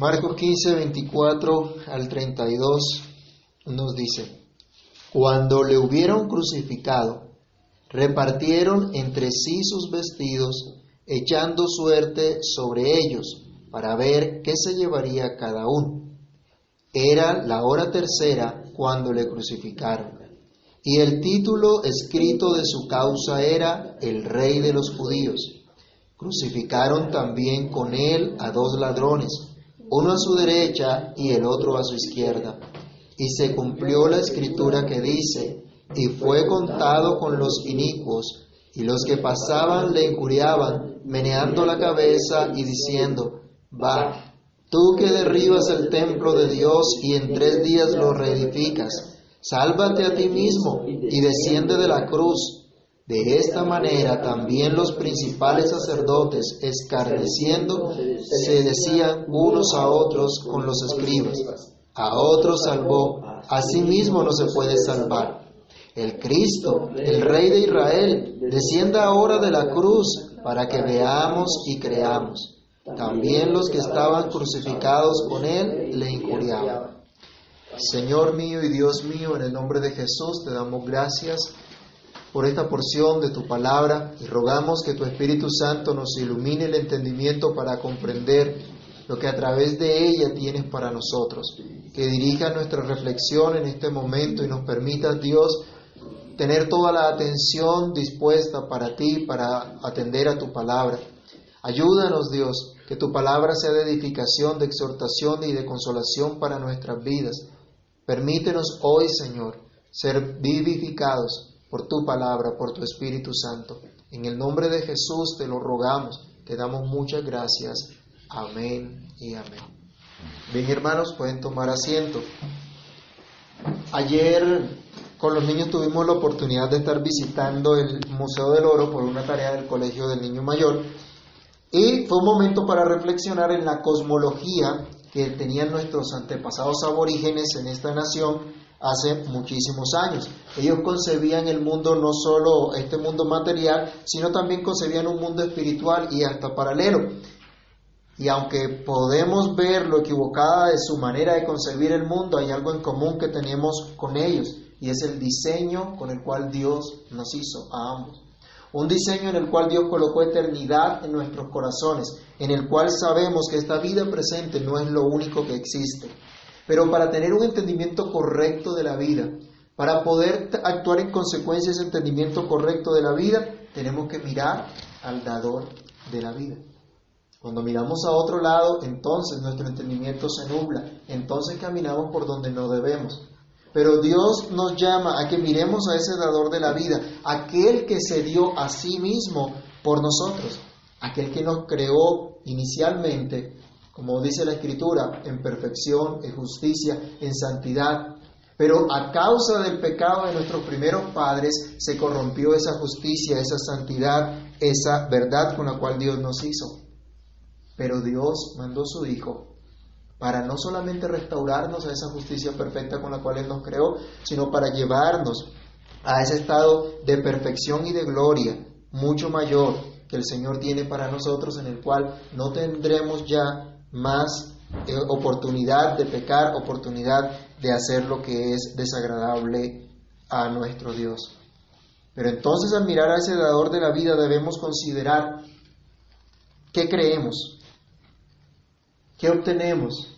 Marcos 15, 24 al 32 nos dice, cuando le hubieron crucificado, repartieron entre sí sus vestidos, echando suerte sobre ellos, para ver qué se llevaría cada uno. Era la hora tercera cuando le crucificaron. Y el título escrito de su causa era El Rey de los Judíos. Crucificaron también con él a dos ladrones, uno a su derecha y el otro a su izquierda. Y se cumplió la escritura que dice, y fue contado con los inicuos, y los que pasaban le injuriaban, meneando la cabeza y diciendo, va, tú que derribas el templo de Dios y en tres días lo reedificas, sálvate a ti mismo y desciende de la cruz. De esta manera también los principales sacerdotes, escarneciendo, se decían unos a otros con los escribas, a otros salvó, a sí mismo no se puede salvar. El Cristo, el Rey de Israel, descienda ahora de la cruz para que veamos y creamos. También los que estaban crucificados con él le injuriaban. Señor mío y Dios mío, en el nombre de Jesús te damos gracias por esta porción de tu palabra y rogamos que tu Espíritu Santo nos ilumine el entendimiento para comprender lo que a través de ella tienes para nosotros. Que dirija nuestra reflexión en este momento y nos permita, Dios, tener toda la atención dispuesta para ti, para atender a tu palabra. Ayúdanos, Dios, que tu palabra sea de edificación, de exhortación y de consolación para nuestras vidas. Permítenos hoy, Señor, ser vivificados por tu palabra, por tu Espíritu Santo. En el nombre de Jesús te lo rogamos, te damos muchas gracias. Amén y amén. Bien, hermanos, pueden tomar asiento. Ayer con los niños tuvimos la oportunidad de estar visitando el Museo del Oro por una tarea del Colegio del Niño Mayor y fue un momento para reflexionar en la cosmología que tenían nuestros antepasados aborígenes en esta nación hace muchísimos años. Ellos concebían el mundo no solo este mundo material, sino también concebían un mundo espiritual y hasta paralelo. Y aunque podemos ver lo equivocada de su manera de concebir el mundo, hay algo en común que tenemos con ellos, y es el diseño con el cual Dios nos hizo a ambos. Un diseño en el cual Dios colocó eternidad en nuestros corazones, en el cual sabemos que esta vida presente no es lo único que existe. Pero para tener un entendimiento correcto de la vida, para poder actuar en consecuencia ese entendimiento correcto de la vida, tenemos que mirar al dador de la vida. Cuando miramos a otro lado, entonces nuestro entendimiento se nubla, entonces caminamos por donde no debemos. Pero Dios nos llama a que miremos a ese dador de la vida, aquel que se dio a sí mismo por nosotros, aquel que nos creó inicialmente, como dice la Escritura, en perfección, en justicia, en santidad. Pero a causa del pecado de nuestros primeros padres se corrompió esa justicia, esa santidad, esa verdad con la cual Dios nos hizo. Pero Dios mandó su Hijo para no solamente restaurarnos a esa justicia perfecta con la cual Él nos creó, sino para llevarnos a ese estado de perfección y de gloria mucho mayor que el Señor tiene para nosotros, en el cual no tendremos ya más eh, oportunidad de pecar, oportunidad de hacer lo que es desagradable a nuestro Dios. Pero entonces al mirar a ese dador de la vida debemos considerar qué creemos, ¿Qué obtenemos?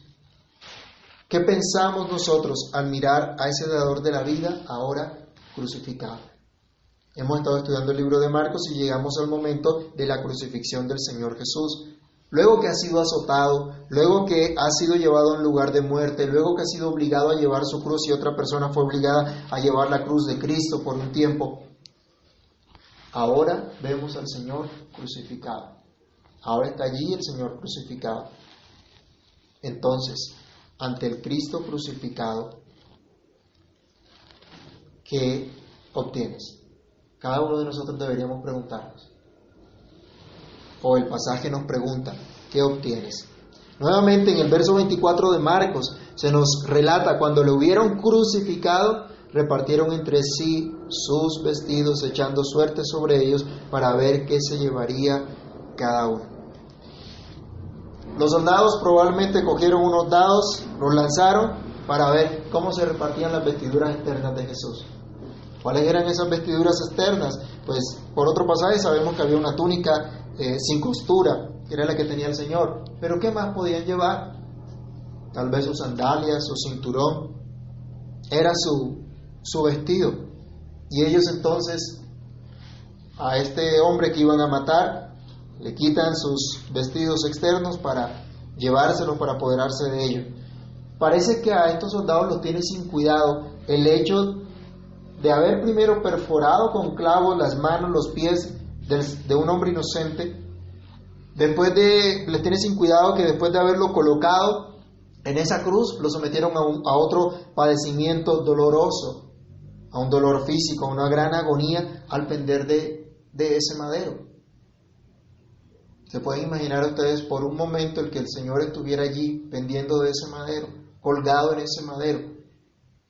¿Qué pensamos nosotros al mirar a ese dador de la vida ahora crucificado? Hemos estado estudiando el libro de Marcos y llegamos al momento de la crucifixión del Señor Jesús. Luego que ha sido azotado, luego que ha sido llevado a un lugar de muerte, luego que ha sido obligado a llevar su cruz y otra persona fue obligada a llevar la cruz de Cristo por un tiempo, ahora vemos al Señor crucificado. Ahora está allí el Señor crucificado. Entonces, ante el Cristo crucificado, ¿qué obtienes? Cada uno de nosotros deberíamos preguntarnos. O el pasaje nos pregunta, ¿qué obtienes? Nuevamente en el verso 24 de Marcos se nos relata, cuando le hubieron crucificado, repartieron entre sí sus vestidos, echando suerte sobre ellos para ver qué se llevaría cada uno. Los soldados probablemente cogieron unos dados, los lanzaron para ver cómo se repartían las vestiduras externas de Jesús. ¿Cuáles eran esas vestiduras externas? Pues por otro pasaje sabemos que había una túnica eh, sin costura, que era la que tenía el Señor. Pero ¿qué más podían llevar? Tal vez sus sandalias, su cinturón. Era su, su vestido. Y ellos entonces a este hombre que iban a matar le quitan sus vestidos externos para llevárselos para apoderarse de ellos. Parece que a estos soldados los tiene sin cuidado el hecho de haber primero perforado con clavos las manos, los pies de, un hombre inocente, después de, les tiene sin cuidado que después de haberlo colocado en esa cruz, lo sometieron a, otro padecimiento doloroso, a un dolor físico, a una gran agonía al pender de, de ese madero. ¿Se pueden imaginar ustedes por un momento el que el Señor estuviera allí pendiendo de ese madero, colgado en ese madero,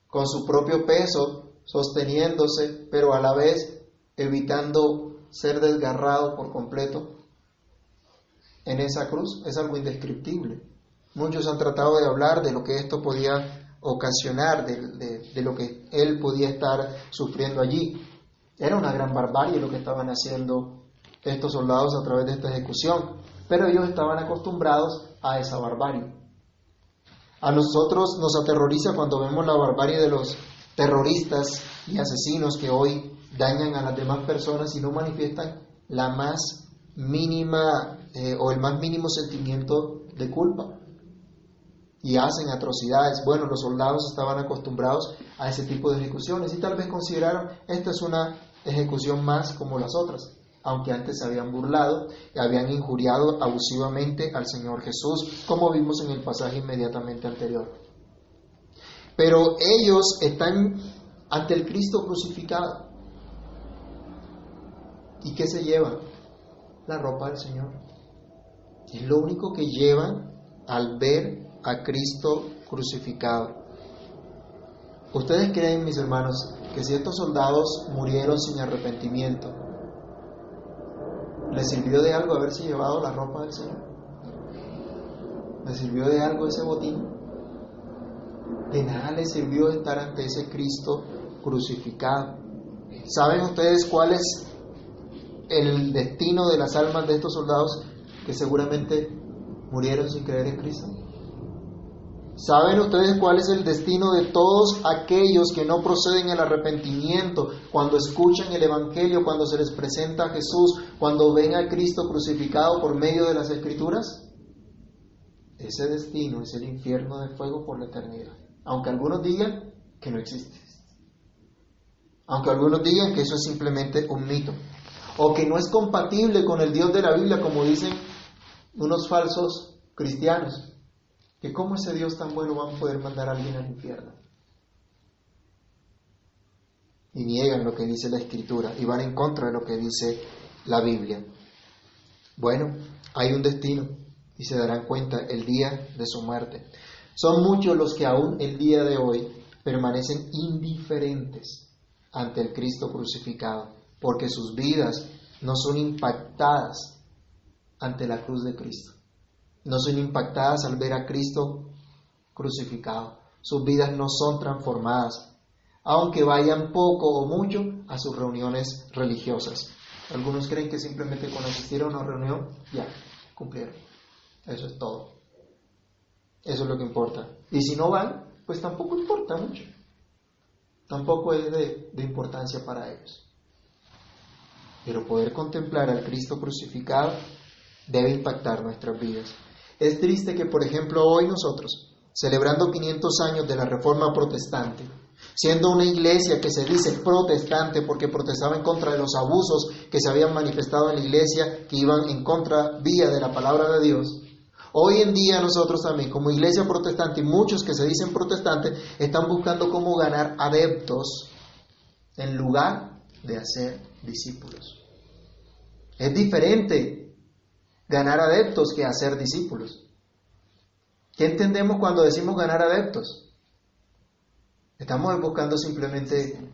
con su propio peso sosteniéndose, pero a la vez evitando ser desgarrado por completo en esa cruz, es algo indescriptible. Muchos han tratado de hablar de lo que esto podía ocasionar, de, lo que él podía estar sufriendo allí. Era una gran barbarie lo que estaban haciendo estos soldados a través de esta ejecución, pero ellos estaban acostumbrados a esa barbarie. A nosotros nos aterroriza cuando vemos la barbarie de los terroristas y asesinos que hoy dañan a las demás personas y no manifiestan la más mínima eh, o el más mínimo sentimiento de culpa y hacen atrocidades. Bueno, los soldados estaban acostumbrados a ese tipo de ejecuciones y tal vez consideraron esta es una ejecución más como las otras, aunque antes se habían burlado y habían injuriado abusivamente al Señor Jesús, como vimos en el pasaje inmediatamente anterior. Pero ellos están ante el Cristo crucificado. ¿Y qué se llevan? La ropa del Señor. Es lo único que llevan al ver a Cristo crucificado. ¿Ustedes creen, mis hermanos, que si estos soldados murieron sin arrepentimiento, ¿les sirvió de algo haberse llevado la ropa del Señor? ¿Les sirvió de algo ese botín? De nada les sirvió estar ante ese Cristo crucificado. ¿Saben ustedes cuál es el destino de las almas de estos soldados que seguramente murieron sin creer en Cristo? ¿Saben ustedes cuál es el destino de todos aquellos que no proceden al arrepentimiento cuando escuchan el Evangelio, cuando se les presenta a Jesús, cuando ven a Cristo crucificado por medio de las Escrituras? Ese destino es el infierno de fuego por la eternidad aunque algunos digan que no existe. Aunque algunos digan que eso es simplemente un mito. O que no es compatible con el Dios de la Biblia, como dicen unos falsos cristianos. Que cómo ese Dios tan bueno va a poder mandar a alguien al infierno. Y niegan lo que dice la Escritura y van en contra de lo que dice la Biblia. Bueno, hay un destino y se darán cuenta el día de su muerte. Son muchos los que aún el día de hoy permanecen indiferentes ante el Cristo crucificado, porque sus vidas no son impactadas ante la cruz de Cristo. No son impactadas al ver a Cristo crucificado. Sus vidas no son transformadas, aunque vayan poco o mucho a sus reuniones religiosas. Algunos creen que simplemente con asistir a una reunión, ya, cumplieron. Eso es todo. Eso es lo que importa. Y si no van, pues tampoco importa mucho. Tampoco es de, de importancia para ellos. Pero poder contemplar al Cristo crucificado debe impactar nuestras vidas. Es triste que, por ejemplo, hoy nosotros, celebrando 500 años de la Reforma Protestante, siendo una iglesia que se dice protestante porque protestaba en contra de los abusos que se habían manifestado en la iglesia, que iban en contra vía de la palabra de Dios, Hoy en día nosotros también, como iglesia protestante y muchos que se dicen protestantes, están buscando cómo ganar adeptos en lugar de hacer discípulos. Es diferente ganar adeptos que hacer discípulos. ¿Qué entendemos cuando decimos ganar adeptos? Estamos buscando simplemente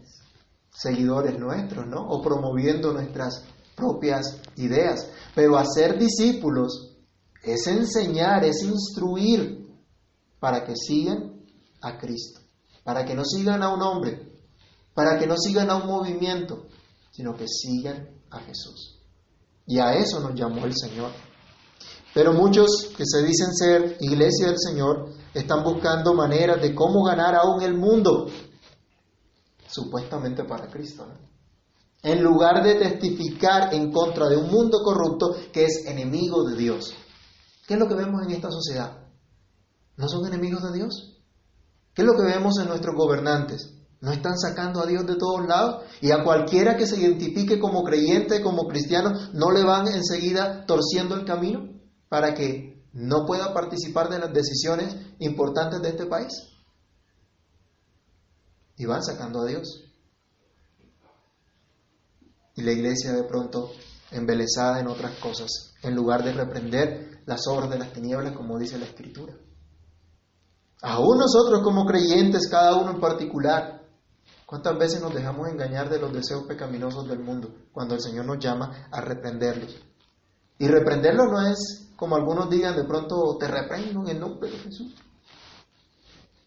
seguidores nuestros, ¿no? O promoviendo nuestras propias ideas. Pero hacer discípulos es enseñar, es instruir para que sigan a Cristo, para que no sigan a un hombre, para que no sigan a un movimiento, sino que sigan a Jesús. Y a eso nos llamó el Señor. Pero muchos que se dicen ser iglesia del Señor están buscando maneras de cómo ganar aún el mundo, supuestamente para Cristo. En lugar de testificar en contra de un mundo corrupto que es enemigo de Dios. ¿Qué es lo que vemos en esta sociedad? ¿No son enemigos de Dios? ¿Qué es lo que vemos en nuestros gobernantes? ¿No están sacando a Dios de todos lados? Y a cualquiera que se identifique como creyente, como cristiano, ¿no le van enseguida torciendo el camino para que no pueda participar de las decisiones importantes de este país? Y van sacando a Dios. Y la iglesia de pronto embelesada en otras cosas, en lugar de reprender las obras de las tinieblas, como dice la Escritura. Aún nosotros como creyentes, cada uno en particular, ¿cuántas veces nos dejamos engañar de los deseos pecaminosos del mundo cuando el Señor nos llama a reprenderlos? Y reprenderlos no es como algunos digan, de pronto te reprendo en el nombre de Jesús.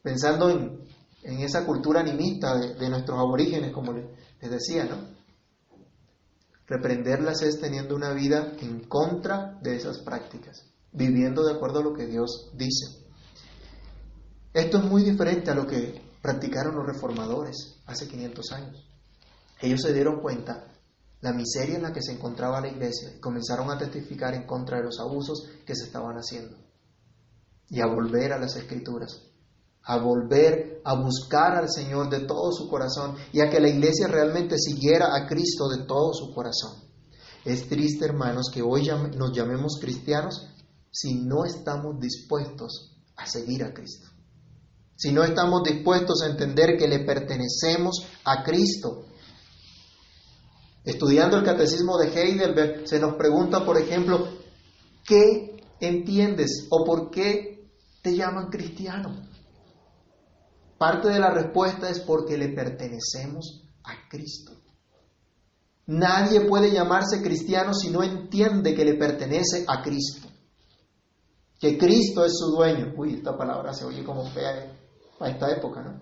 Pensando en, esa cultura animista de, nuestros aborígenes, como les decía, ¿no? Reprenderlas es teniendo una vida en contra de esas prácticas, viviendo de acuerdo a lo que Dios dice. Esto es muy diferente a lo que practicaron los reformadores hace 500 años. Ellos se dieron cuenta la miseria en la que se encontraba la iglesia y comenzaron a testificar en contra de los abusos que se estaban haciendo y a volver a las escrituras, a volver a buscar al Señor de todo su corazón y a que la iglesia realmente siguiera a Cristo de todo su corazón. Es triste, hermanos, que hoy nos llamemos cristianos si no estamos dispuestos a seguir a Cristo si no estamos dispuestos a entender que le pertenecemos a Cristo. Estudiando el catecismo de Heidelberg, se nos pregunta, por ejemplo, ¿qué entiendes o por qué te llaman cristiano? Parte de la respuesta es porque le pertenecemos a Cristo. Nadie puede llamarse cristiano si no entiende que le pertenece a Cristo. Que Cristo es su dueño. Uy, esta palabra se oye como fea. ¿eh? A esta época, ¿no?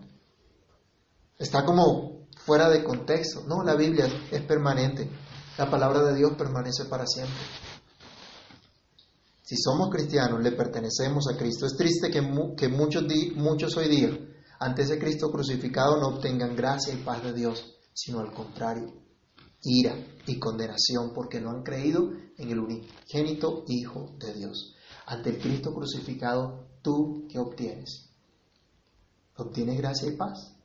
Está como fuera de contexto. No, la Biblia es permanente. La palabra de Dios permanece para siempre. Si somos cristianos, le pertenecemos a Cristo. Es triste que, muchos, muchos hoy día, antes de Cristo crucificado, no obtengan gracia y paz de Dios, sino al contrario, ira y condenación, porque no han creído en el unigénito Hijo de Dios. Ante el Cristo crucificado, ¿tú qué obtienes? ¿Obtienes gracia y paz?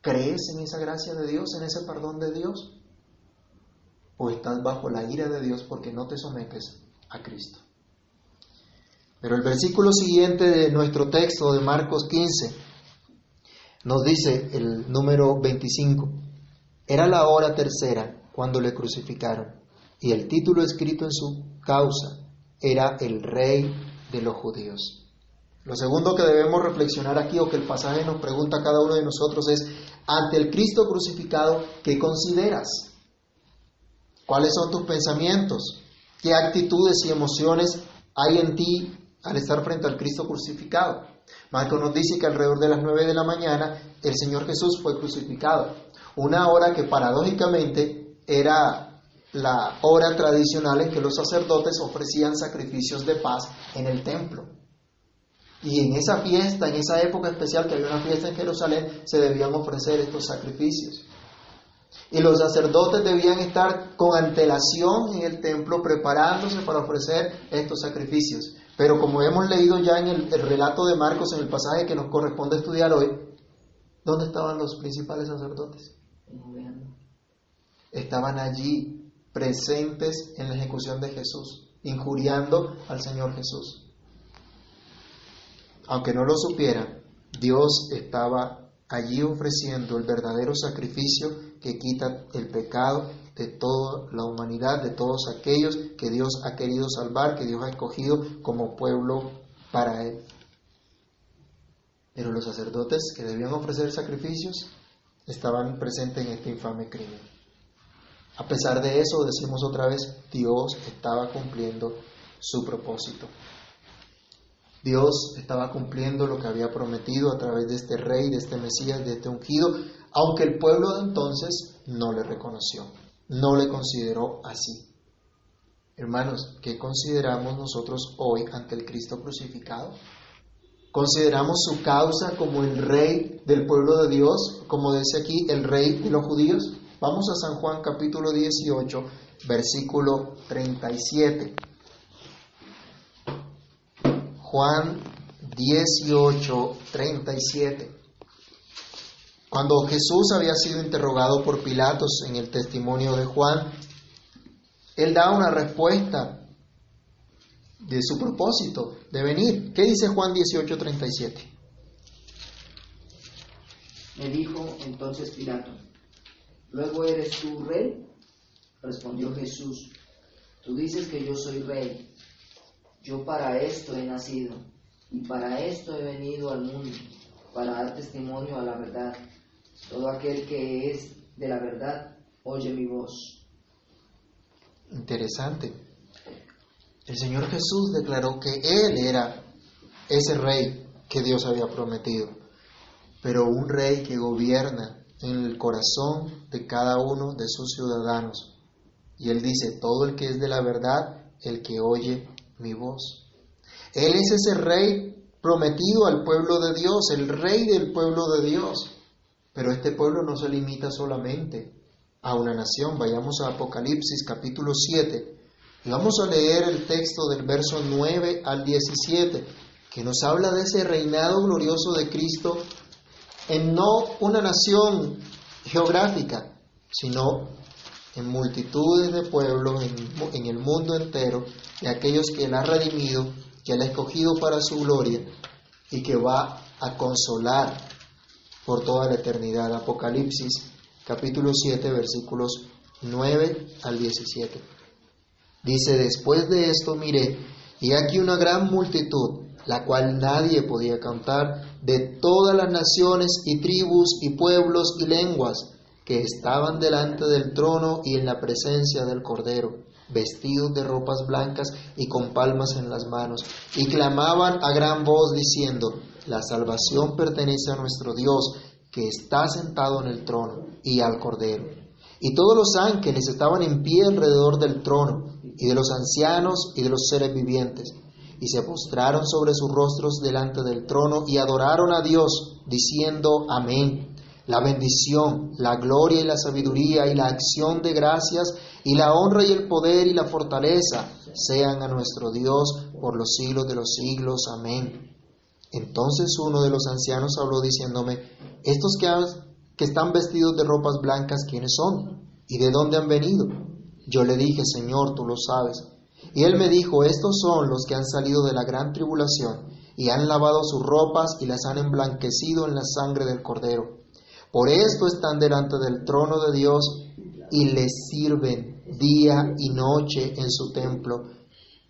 ¿Crees en esa gracia de Dios, en ese perdón de Dios? ¿O estás bajo la ira de Dios porque no te sometes a Cristo? Pero el versículo siguiente de nuestro texto de Marcos 15 nos dice el número 25. Era la hora tercera cuando le crucificaron y el título escrito en su causa era el rey de los judíos. Lo segundo que debemos reflexionar aquí o que el pasaje nos pregunta a cada uno de nosotros es, ante el Cristo crucificado, ¿qué consideras? ¿Cuáles son tus pensamientos? ¿Qué actitudes y emociones hay en ti al estar frente al Cristo crucificado? Marco nos dice que alrededor de las nueve de la mañana el Señor Jesús fue crucificado. Una hora que paradójicamente era la hora tradicional en que los sacerdotes ofrecían sacrificios de paz en el templo. Y en esa fiesta, en esa época especial que había una fiesta en Jerusalén, se debían ofrecer estos sacrificios. Y los sacerdotes debían estar con antelación en el templo preparándose para ofrecer estos sacrificios. Pero como hemos leído ya en el, relato de Marcos, en el pasaje que nos corresponde estudiar hoy, ¿dónde estaban los principales sacerdotes? Estaban allí presentes en la ejecución de Jesús, injuriando al Señor Jesús aunque no lo supiera, Dios estaba allí ofreciendo el verdadero sacrificio que quita el pecado de toda la humanidad, de todos aquellos que Dios ha querido salvar, que Dios ha escogido como pueblo para Él. Pero los sacerdotes que debían ofrecer sacrificios estaban presentes en este infame crimen. A pesar de eso, decimos otra vez, Dios estaba cumpliendo su propósito. Dios estaba cumpliendo lo que había prometido a través de este rey, de este Mesías, de este ungido, aunque el pueblo de entonces no le reconoció, no le consideró así. Hermanos, ¿qué consideramos nosotros hoy ante el Cristo crucificado? ¿Consideramos su causa como el rey del pueblo de Dios, como dice aquí, el rey de los judíos? Vamos a San Juan capítulo 18, versículo 37. Juan 18, 37. Cuando Jesús había sido interrogado por Pilatos en el testimonio de Juan, él da una respuesta de su propósito de venir. ¿Qué dice Juan 18, 37? Me dijo entonces Pilato, ¿luego eres tú rey? Respondió Jesús, tú dices que yo soy rey. Yo para esto he nacido y para esto he venido al mundo, para dar testimonio a la verdad. Todo aquel que es de la verdad, oye mi voz. Interesante. El Señor Jesús declaró que Él era ese rey que Dios había prometido, pero un rey que gobierna en el corazón de cada uno de sus ciudadanos. Y Él dice, todo el que es de la verdad, el que oye mi voz. Él es ese rey prometido al pueblo de Dios, el rey del pueblo de Dios. Pero este pueblo no se limita solamente a una nación. Vayamos a Apocalipsis capítulo 7 y vamos a leer el texto del verso 9 al 17, que nos habla de ese reinado glorioso de Cristo en no una nación geográfica, sino en multitudes de pueblos en, el mundo entero, de aquellos que Él ha redimido, que Él ha escogido para su gloria y que va a consolar por toda la eternidad. Apocalipsis capítulo 7 versículos 9 al 17. Dice, después de esto miré, y aquí una gran multitud, la cual nadie podía contar, de todas las naciones y tribus y pueblos y lenguas, que estaban delante del trono y en la presencia del Cordero, vestidos de ropas blancas y con palmas en las manos, y clamaban a gran voz diciendo, la salvación pertenece a nuestro Dios, que está sentado en el trono, y al Cordero. Y todos los ángeles estaban en pie alrededor del trono, y de los ancianos y de los seres vivientes, y se postraron sobre sus rostros delante del trono y adoraron a Dios, diciendo, Amén la bendición, la gloria y la sabiduría y la acción de gracias y la honra y el poder y la fortaleza sean a nuestro Dios por los siglos de los siglos. Amén. Entonces uno de los ancianos habló diciéndome, estos que, están vestidos de ropas blancas, ¿quiénes son? ¿Y de dónde han venido? Yo le dije, Señor, tú lo sabes. Y él me dijo, estos son los que han salido de la gran tribulación y han lavado sus ropas y las han emblanquecido en la sangre del cordero. Por esto están delante del trono de Dios y le sirven día y noche en su templo.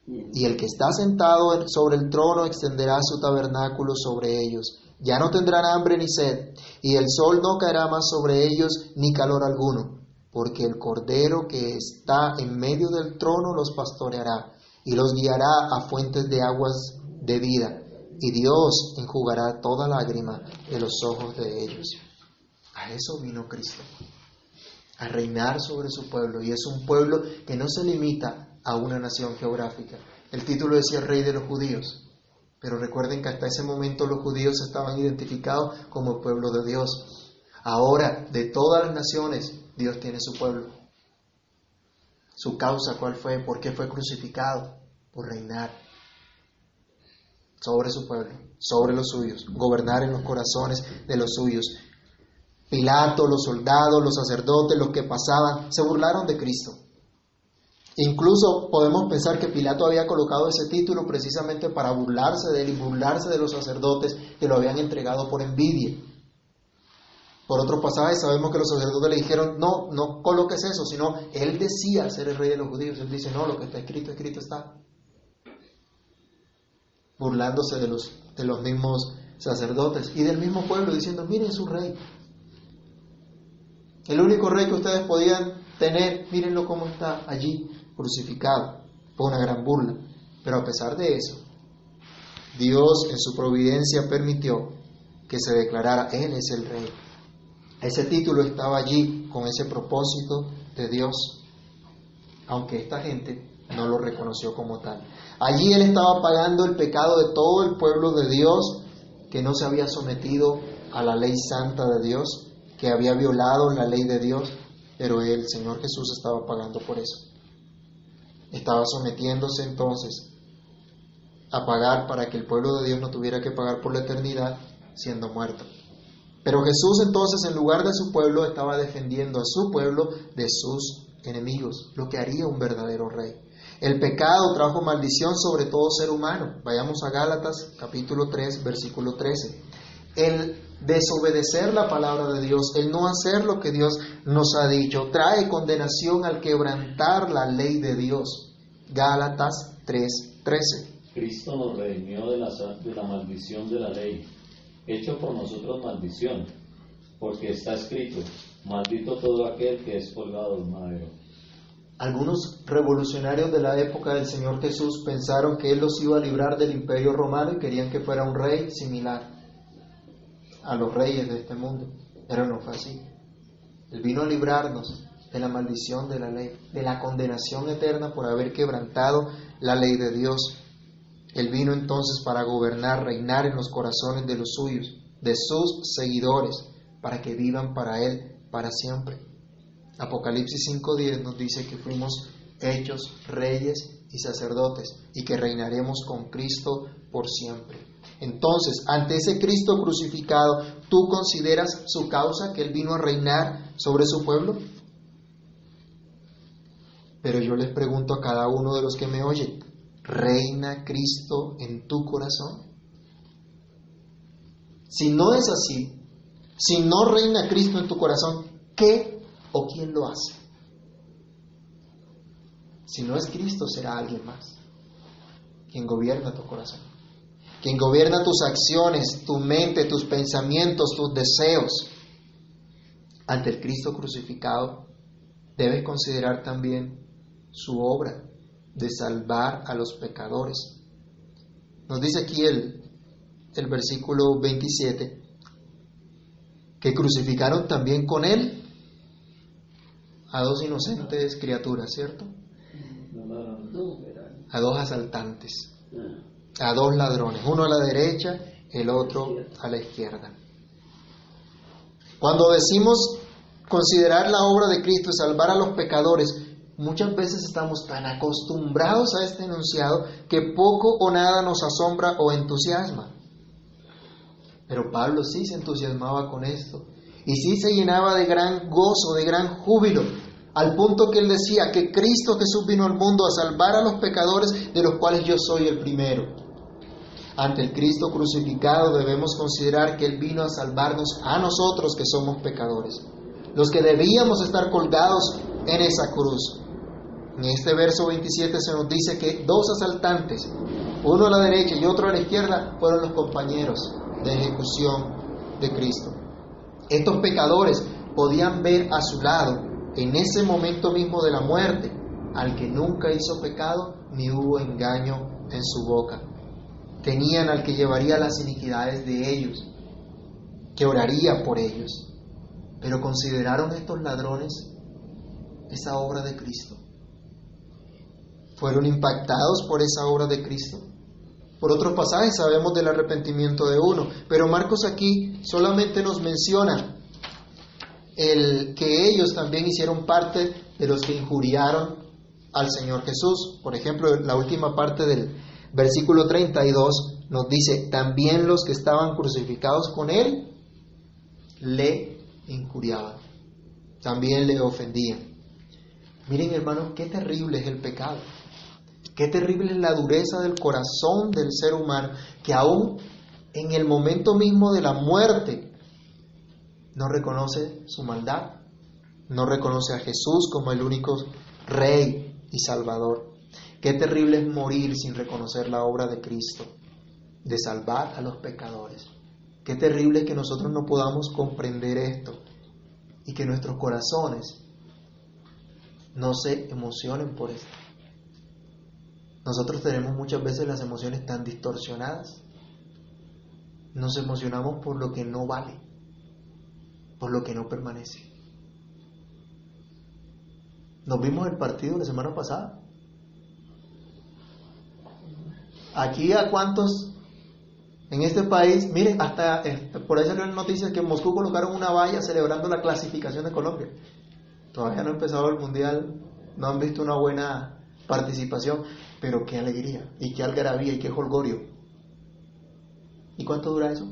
Y el que está sentado sobre el trono extenderá su tabernáculo sobre ellos. Ya no tendrán hambre ni sed, y el sol no caerá más sobre ellos ni calor alguno, porque el Cordero que está en medio del trono los pastoreará y los guiará a fuentes de aguas de vida, y Dios enjugará toda lágrima de los ojos de ellos. A eso vino Cristo, a reinar sobre su pueblo. Y es un pueblo que no se limita a una nación geográfica. El título decía Rey de los Judíos. Pero recuerden que hasta ese momento los judíos estaban identificados como el pueblo de Dios. Ahora, de todas las naciones, Dios tiene su pueblo. Su causa, ¿cuál fue? ¿Por qué fue crucificado? Por reinar sobre su pueblo, sobre los suyos, gobernar en los corazones de los suyos, Pilato, los soldados, los sacerdotes, los que pasaban, se burlaron de Cristo. Incluso podemos pensar que Pilato había colocado ese título precisamente para burlarse de él y burlarse de los sacerdotes que lo habían entregado por envidia. Por otro pasaje sabemos que los sacerdotes le dijeron, no, no coloques eso, sino él decía ser el rey de los judíos. Él dice, no, lo que está escrito, escrito está. Burlándose de los, de los mismos sacerdotes y del mismo pueblo, diciendo, miren su rey, el único rey que ustedes podían tener, mírenlo cómo está allí, crucificado. Fue una gran burla. Pero a pesar de eso, Dios en su providencia permitió que se declarara, Él es el rey. Ese título estaba allí con ese propósito de Dios, aunque esta gente no lo reconoció como tal. Allí Él estaba pagando el pecado de todo el pueblo de Dios que no se había sometido a la ley santa de Dios, que había violado la ley de Dios, pero el Señor Jesús estaba pagando por eso. Estaba sometiéndose entonces a pagar para que el pueblo de Dios no tuviera que pagar por la eternidad siendo muerto. Pero Jesús entonces en lugar de su pueblo estaba defendiendo a su pueblo de sus enemigos, lo que haría un verdadero rey. El pecado trajo maldición sobre todo ser humano. Vayamos a Gálatas capítulo 3, versículo 13. El desobedecer la palabra de Dios, el no hacer lo que Dios nos ha dicho, trae condenación al quebrantar la ley de Dios. Gálatas 3, 13. Cristo nos redimió de la, de la maldición de la ley, hecho por nosotros maldición, porque está escrito, maldito todo aquel que es colgado en madero. Algunos revolucionarios de la época del Señor Jesús pensaron que Él los iba a librar del imperio romano y querían que fuera un rey similar a los reyes de este mundo, pero no fue así. Él vino a librarnos de la maldición de la ley, de la condenación eterna por haber quebrantado la ley de Dios. Él vino entonces para gobernar, reinar en los corazones de los suyos, de sus seguidores, para que vivan para Él para siempre. Apocalipsis 5.10 nos dice que fuimos hechos reyes y sacerdotes y que reinaremos con Cristo por siempre. Entonces, ante ese Cristo crucificado, ¿tú consideras su causa que Él vino a reinar sobre su pueblo? Pero yo les pregunto a cada uno de los que me oyen, ¿reina Cristo en tu corazón? Si no es así, si no reina Cristo en tu corazón, ¿qué o quién lo hace? Si no es Cristo, será alguien más quien gobierna tu corazón, quien gobierna tus acciones, tu mente, tus pensamientos, tus deseos. Ante el Cristo crucificado, debes considerar también su obra de salvar a los pecadores. Nos dice aquí el, el versículo 27, que crucificaron también con él a dos inocentes criaturas, ¿cierto? A dos asaltantes, a dos ladrones, uno a la derecha, el otro a la izquierda. Cuando decimos considerar la obra de Cristo y salvar a los pecadores, muchas veces estamos tan acostumbrados a este enunciado que poco o nada nos asombra o entusiasma. Pero Pablo sí se entusiasmaba con esto y sí se llenaba de gran gozo, de gran júbilo, al punto que él decía que Cristo Jesús vino al mundo a salvar a los pecadores de los cuales yo soy el primero. Ante el Cristo crucificado debemos considerar que Él vino a salvarnos a nosotros que somos pecadores, los que debíamos estar colgados en esa cruz. En este verso 27 se nos dice que dos asaltantes, uno a la derecha y otro a la izquierda, fueron los compañeros de ejecución de Cristo. Estos pecadores podían ver a su lado, en ese momento mismo de la muerte, al que nunca hizo pecado ni hubo engaño en su boca. Tenían al que llevaría las iniquidades de ellos, que oraría por ellos. Pero consideraron estos ladrones esa obra de Cristo. Fueron impactados por esa obra de Cristo. Por otros pasajes sabemos del arrepentimiento de uno, pero Marcos aquí solamente nos menciona el que ellos también hicieron parte de los que injuriaron al Señor Jesús. Por ejemplo, la última parte del versículo 32 nos dice, también los que estaban crucificados con él le injuriaban, también le ofendían. Miren hermanos, qué terrible es el pecado. Qué terrible es la dureza del corazón del ser humano que aún en el momento mismo de la muerte no reconoce su maldad, no reconoce a Jesús como el único Rey y Salvador. Qué terrible es morir sin reconocer la obra de Cristo, de salvar a los pecadores. Qué terrible es que nosotros no podamos comprender esto y que nuestros corazones no se emocionen por esto. Nosotros tenemos muchas veces las emociones tan distorsionadas nos emocionamos por lo que no vale, por lo que no permanece. Nos vimos el partido la semana pasada. Aquí a cuántos en este país, miren, hasta por ahí salió noticias que en Moscú colocaron una valla celebrando la clasificación de Colombia. Todavía no ha empezado el mundial, no han visto una buena participación, pero qué alegría, y qué algarabía, y qué holgorio. ¿Y cuánto dura eso?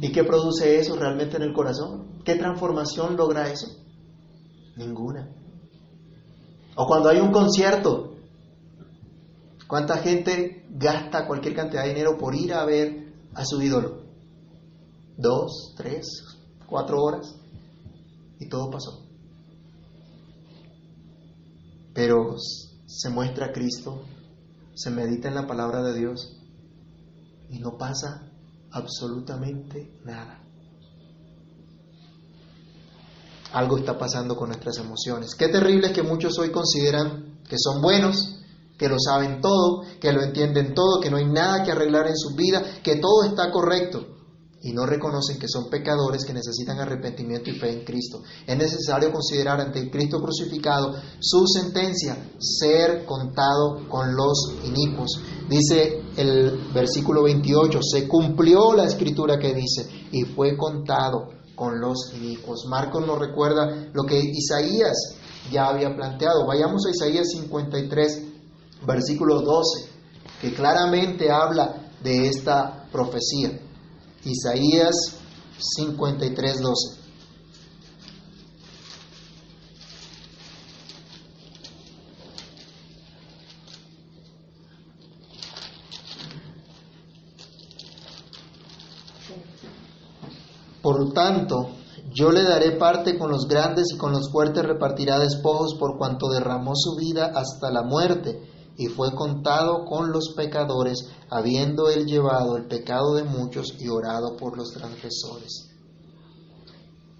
¿Y qué produce eso realmente en el corazón? ¿Qué transformación logra eso? Ninguna. O cuando hay un concierto, ¿cuánta gente gasta cualquier cantidad de dinero por ir a ver a su ídolo? Dos, tres, cuatro horas. Y todo pasó. Pero se muestra a Cristo, se medita en la palabra de Dios y no pasa absolutamente nada. Algo está pasando con nuestras emociones. Qué terrible que muchos hoy consideran que son buenos, que lo saben todo, que lo entienden todo, que no hay nada que arreglar en su vida, que todo está correcto y no reconocen que son pecadores que necesitan arrepentimiento y fe en Cristo. Es necesario considerar ante el Cristo crucificado su sentencia, ser contado con los inicuos. Dice el versículo 28, se cumplió la escritura que dice, y fue contado con los inicuos. Marcos nos recuerda lo que Isaías ya había planteado. Vayamos a Isaías 53, versículo 12, que claramente habla de esta profecía. Isaías 53, 12. Por tanto, yo le daré parte con los grandes y con los fuertes repartirá despojos por cuanto derramó su vida hasta la muerte y fue contado con los pecadores, habiendo él llevado el pecado de muchos y orado por los transgresores.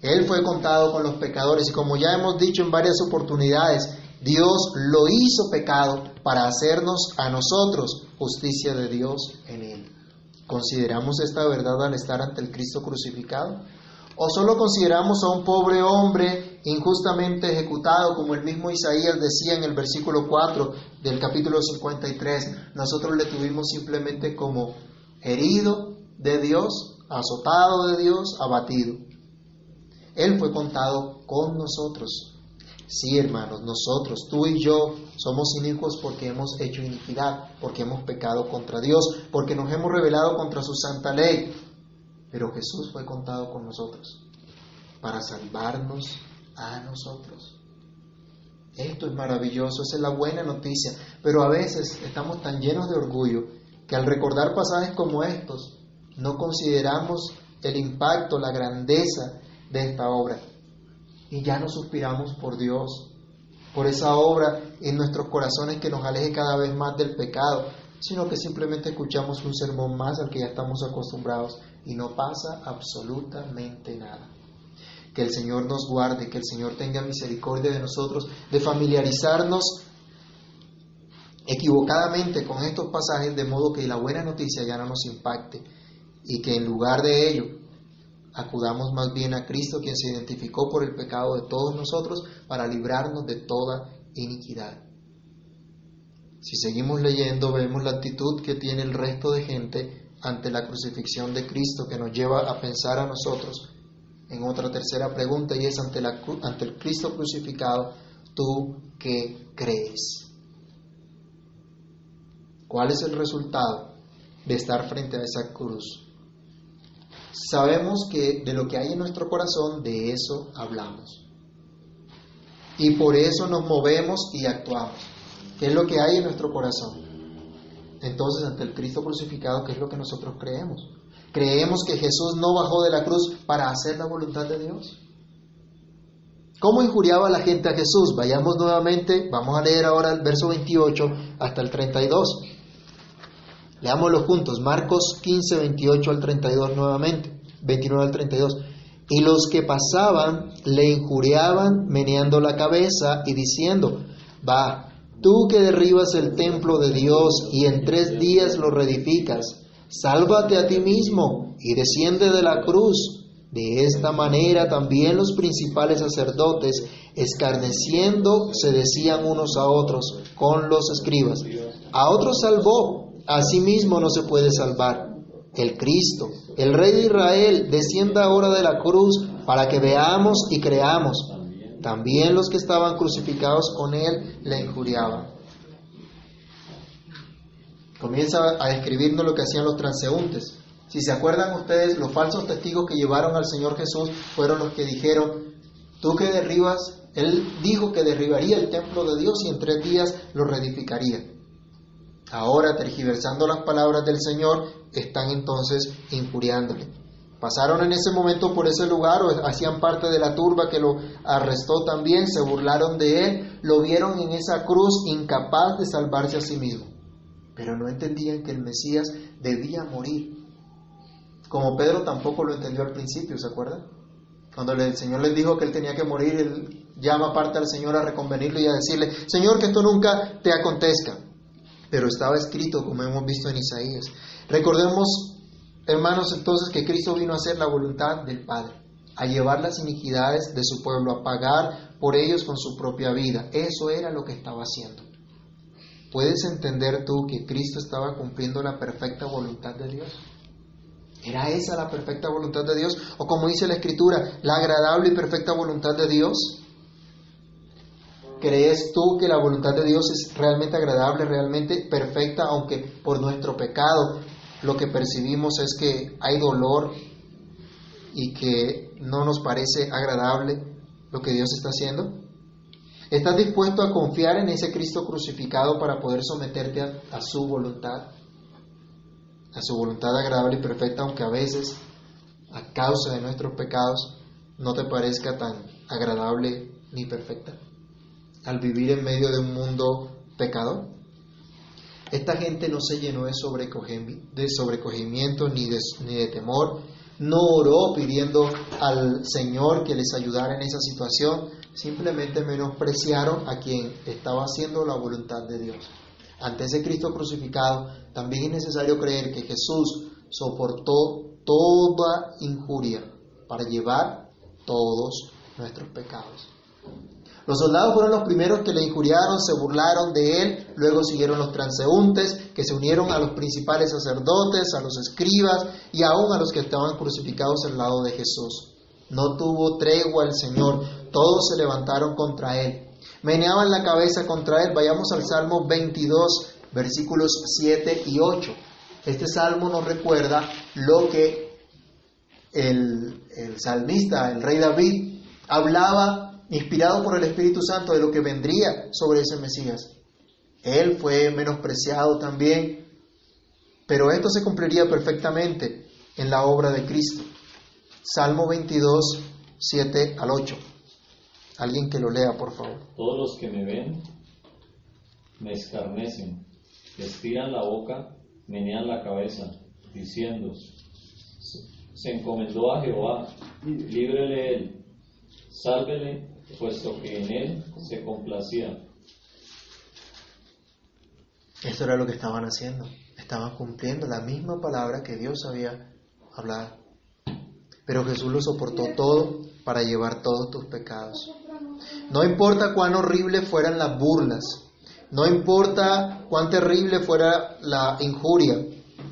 Él fue contado con los pecadores y como ya hemos dicho en varias oportunidades, Dios lo hizo pecado para hacernos a nosotros justicia de Dios en él. ¿Consideramos esta verdad al estar ante el Cristo crucificado? ¿O solo consideramos a un pobre hombre injustamente ejecutado, como el mismo Isaías decía en el versículo 4 del capítulo 53? Nosotros le tuvimos simplemente como herido de Dios, azotado de Dios, abatido. Él fue contado con nosotros. Sí, hermanos, nosotros, tú y yo, somos inicuos porque hemos hecho iniquidad, porque hemos pecado contra Dios, porque nos hemos rebelado contra su santa ley. Pero Jesús fue contado con nosotros para salvarnos a nosotros. Esto es maravilloso, esa es la buena noticia. Pero a veces estamos tan llenos de orgullo que al recordar pasajes como estos, no consideramos el impacto, la grandeza de esta obra. Y ya no suspiramos por Dios, por esa obra en nuestros corazones que nos aleje cada vez más del pecado, sino que simplemente escuchamos un sermón más al que ya estamos acostumbrados y no pasa absolutamente nada. Que el Señor nos guarde, que el Señor tenga misericordia de nosotros, de familiarizarnos equivocadamente con estos pasajes de modo que la buena noticia ya no nos impacte y que en lugar de ello acudamos más bien a Cristo quien se identificó por el pecado de todos nosotros para librarnos de toda iniquidad. Si seguimos leyendo vemos la actitud que tiene el resto de gente ante la crucifixión de Cristo que nos lleva a pensar a nosotros en otra tercera pregunta y es ante, la, ante el Cristo crucificado, ¿tú qué crees? ¿Cuál es el resultado de estar frente a esa cruz? Sabemos que de lo que hay en nuestro corazón, de eso hablamos. Y por eso nos movemos y actuamos. ¿Qué es lo que hay en nuestro corazón? Entonces, ante el Cristo crucificado, ¿qué es lo que nosotros creemos? Creemos que Jesús no bajó de la cruz para hacer la voluntad de Dios. ¿Cómo injuriaba la gente a Jesús? Vayamos nuevamente, vamos a leer ahora el verso 28 hasta el 32. Leámoslo juntos, Marcos 15, 28 al 32 nuevamente, 29 al 32. Y los que pasaban le injuriaban meneando la cabeza y diciendo, va, Tú que derribas el templo de Dios y en tres días lo reedificas, sálvate a ti mismo y desciende de la cruz. De esta manera también los principales sacerdotes, escarneciendo, se decían unos a otros con los escribas, a otros salvó, a sí mismo no se puede salvar. El Cristo, el Rey de Israel, descienda ahora de la cruz para que veamos y creamos. También los que estaban crucificados con él le injuriaban. Comienza a describirnos lo que hacían los transeúntes. Si se acuerdan ustedes, los falsos testigos que llevaron al Señor Jesús fueron los que dijeron, tú que derribas, Él dijo que derribaría el templo de Dios y en tres días lo reedificaría. Ahora, tergiversando las palabras del Señor, están entonces injuriándole. Pasaron en ese momento por ese lugar o hacían parte de la turba que lo arrestó también, se burlaron de él, lo vieron en esa cruz incapaz de salvarse a sí mismo. Pero no entendían que el Mesías debía morir. Como Pedro tampoco lo entendió al principio, ¿se acuerdan? Cuando el Señor les dijo que él tenía que morir, él llama aparte al Señor a reconvenirlo y a decirle, Señor, que esto nunca te acontezca. Pero estaba escrito, como hemos visto en Isaías. Recordemos Hermanos, entonces que Cristo vino a hacer la voluntad del Padre, a llevar las iniquidades de su pueblo, a pagar por ellos con su propia vida. Eso era lo que estaba haciendo. ¿Puedes entender tú que Cristo estaba cumpliendo la perfecta voluntad de Dios? ¿Era esa la perfecta voluntad de Dios? O como dice la Escritura, la agradable y perfecta voluntad de Dios. ¿Crees tú que la voluntad de Dios es realmente agradable, realmente perfecta, aunque por nuestro pecado lo que percibimos es que hay dolor y que no nos parece agradable lo que Dios está haciendo? ¿Estás dispuesto a confiar en ese Cristo crucificado para poder someterte a, su voluntad? A su voluntad agradable y perfecta, aunque a veces, a causa de nuestros pecados, no te parezca tan agradable ni perfecta. Al vivir en medio de un mundo pecador. Esta gente no se llenó de, sobrecogimiento ni de, ni de temor, no oró pidiendo al Señor que les ayudara en esa situación, simplemente menospreciaron a quien estaba haciendo la voluntad de Dios. Ante ese Cristo crucificado, también es necesario creer que Jesús soportó toda injuria para llevar todos nuestros pecados. Los soldados fueron los primeros que le injuriaron, se burlaron de él, luego siguieron los transeúntes, que se unieron a los principales sacerdotes, a los escribas y aún a los que estaban crucificados al lado de Jesús. No tuvo tregua el Señor, todos se levantaron contra él. Meneaban la cabeza contra él. Vayamos al Salmo 22, versículos 7 y 8. Este salmo nos recuerda lo que el, el salmista, el rey David, hablaba inspirado por el Espíritu Santo de lo que vendría sobre ese Mesías. Él fue menospreciado también, pero esto se cumpliría perfectamente en la obra de Cristo. Salmo 22, 7 al 8. Alguien que lo lea, por favor. Todos los que me ven me escarnecen, estiran la boca, menean la cabeza, diciendo, se encomendó a Jehová, líbrele él, sálvele puesto que en él se complacía. Eso era lo que estaban haciendo. Estaban cumpliendo la misma palabra que Dios había hablado. Pero Jesús lo soportó todo para llevar todos tus pecados. No importa cuán horrible fueran las burlas, no importa cuán terrible fuera la injuria,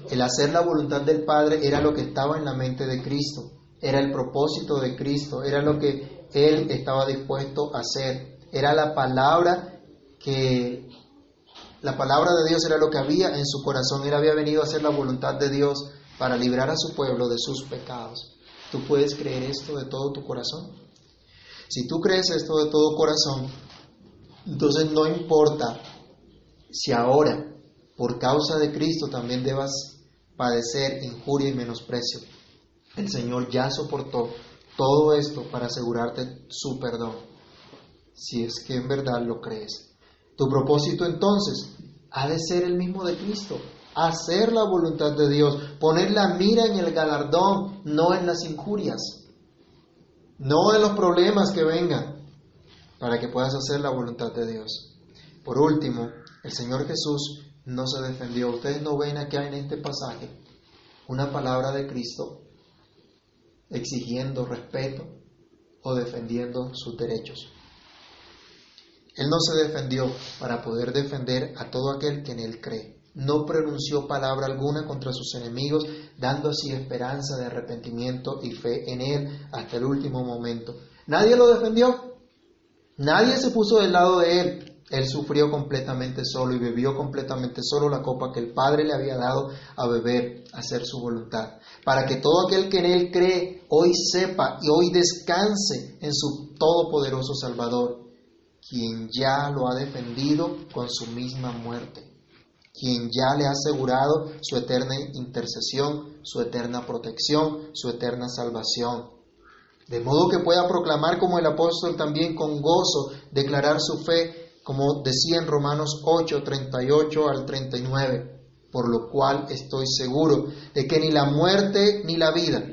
el hacer la voluntad del Padre era lo que estaba en la mente de Cristo, era el propósito de Cristo, era lo que él estaba dispuesto a hacer. Era la palabra que la palabra de Dios era lo que había en su corazón. Él había venido a hacer la voluntad de Dios para librar a su pueblo de sus pecados. ¿Tú puedes creer esto de todo tu corazón? Si tú crees esto de todo corazón, entonces no importa si ahora, por causa de Cristo, también debas padecer injuria y menosprecio. El Señor ya soportó todo esto para asegurarte su perdón, si es que en verdad lo crees. Tu propósito entonces ha de ser el mismo de Cristo, hacer la voluntad de Dios, poner la mira en el galardón, no en las injurias, no en los problemas que vengan, para que puedas hacer la voluntad de Dios. Por último, el Señor Jesús no se defendió. Ustedes no ven acá en este pasaje una palabra de Cristo exigiendo respeto o defendiendo sus derechos. Él no se defendió para poder defender a todo aquel que en él cree. No pronunció palabra alguna contra sus enemigos, dando así esperanza de arrepentimiento y fe en él hasta el último momento. Nadie lo defendió. Nadie se puso del lado de él. Él sufrió completamente solo y bebió completamente solo la copa que el Padre le había dado a beber, a hacer su voluntad, para que todo aquel que en Él cree hoy sepa y hoy descanse en su todopoderoso Salvador, quien ya lo ha defendido con su misma muerte, quien ya le ha asegurado su eterna intercesión, su eterna protección, su eterna salvación. De modo que pueda proclamar como el apóstol también con gozo, declarar su fe como decía en Romanos 8, 38 al 39, por lo cual estoy seguro de que ni la muerte ni la vida,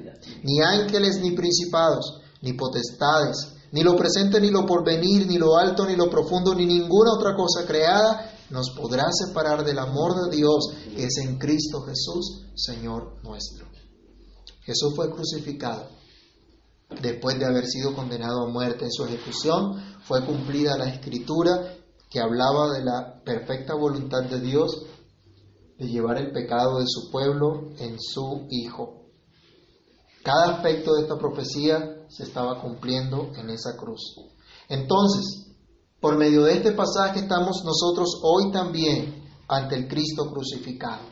ni ángeles ni principados, ni potestades, ni lo presente ni lo porvenir, ni lo alto ni lo profundo, ni ninguna otra cosa creada, nos podrá separar del amor de Dios que es en Cristo Jesús, Señor nuestro. Jesús fue crucificado. Después de haber sido condenado a muerte en su ejecución, fue cumplida la escritura que hablaba de la perfecta voluntad de Dios de llevar el pecado de su pueblo en su Hijo. Cada aspecto de esta profecía se estaba cumpliendo en esa cruz. Entonces, por medio de este pasaje estamos nosotros hoy también ante el Cristo crucificado.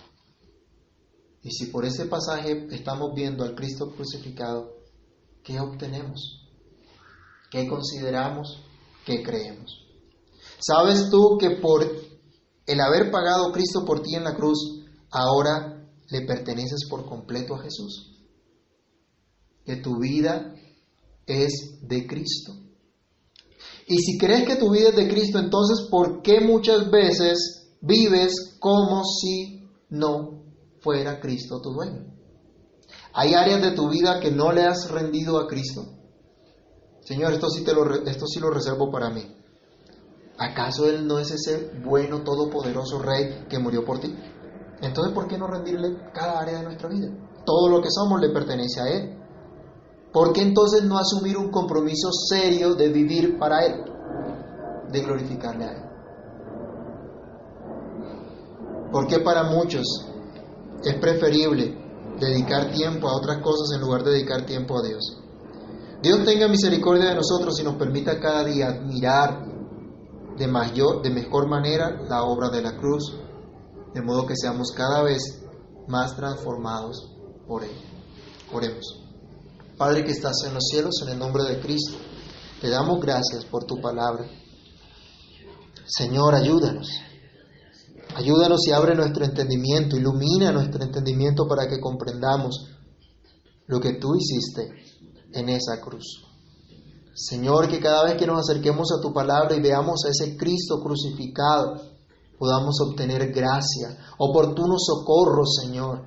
Y si por ese pasaje estamos viendo al Cristo crucificado, ¿qué obtenemos? ¿Qué consideramos? ¿Qué creemos? ¿Sabes tú que por el haber pagado Cristo por ti en la cruz, ahora le perteneces por completo a Jesús? Que tu vida es de Cristo. Y si crees que tu vida es de Cristo, entonces ¿por qué muchas veces vives como si no fuera Cristo tu dueño? ¿Hay áreas de tu vida que no le has rendido a Cristo? Señor, esto sí, esto sí lo reservo para mí. ¿Acaso Él no es ese bueno, todopoderoso Rey que murió por ti? Entonces, ¿por qué no rendirle cada área de nuestra vida? Todo lo que somos le pertenece a Él. ¿Por qué entonces no asumir un compromiso serio de vivir para Él? De glorificarle a Él. Porque para muchos es preferible dedicar tiempo a otras cosas en lugar de dedicar tiempo a Dios. Dios tenga misericordia de nosotros y nos permita cada día admirar de, mayor, de mejor manera la obra de la cruz, de modo que seamos cada vez más transformados por Él. Oremos. Padre que estás en los cielos, en el nombre de Cristo, te damos gracias por tu palabra. Señor, ayúdanos. Ayúdanos y abre nuestro entendimiento, ilumina nuestro entendimiento para que comprendamos lo que tú hiciste en esa cruz. Señor, que cada vez que nos acerquemos a tu palabra y veamos a ese Cristo crucificado, podamos obtener gracia, oportuno socorro, Señor.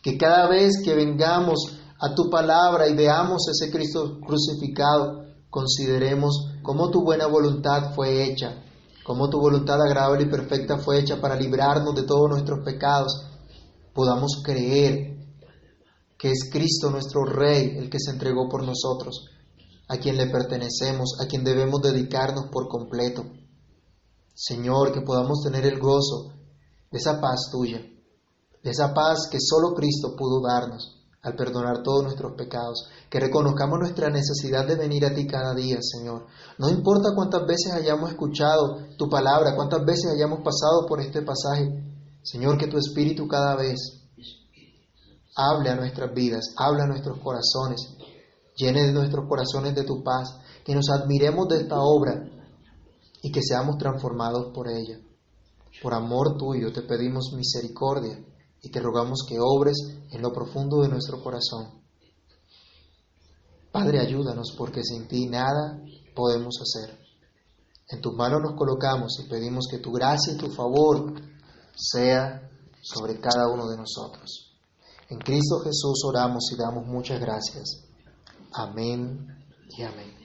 Que cada vez que vengamos a tu palabra y veamos a ese Cristo crucificado, consideremos cómo tu buena voluntad fue hecha, cómo tu voluntad agradable y perfecta fue hecha para librarnos de todos nuestros pecados. Podamos creer que es Cristo nuestro Rey el que se entregó por nosotros a quien le pertenecemos, a quien debemos dedicarnos por completo. Señor, que podamos tener el gozo de esa paz tuya, de esa paz que solo Cristo pudo darnos al perdonar todos nuestros pecados, que reconozcamos nuestra necesidad de venir a ti cada día, Señor. No importa cuántas veces hayamos escuchado tu palabra, cuántas veces hayamos pasado por este pasaje, Señor, que tu Espíritu cada vez hable a nuestras vidas, hable a nuestros corazones, llene de nuestros corazones de tu paz, que nos admiremos de esta obra y que seamos transformados por ella. Por amor tuyo te pedimos misericordia y te rogamos que obres en lo profundo de nuestro corazón. Padre, ayúdanos porque sin ti nada podemos hacer. En tus manos nos colocamos y pedimos que tu gracia y tu favor sea sobre cada uno de nosotros. En Cristo Jesús oramos y damos muchas gracias. Amén y amén.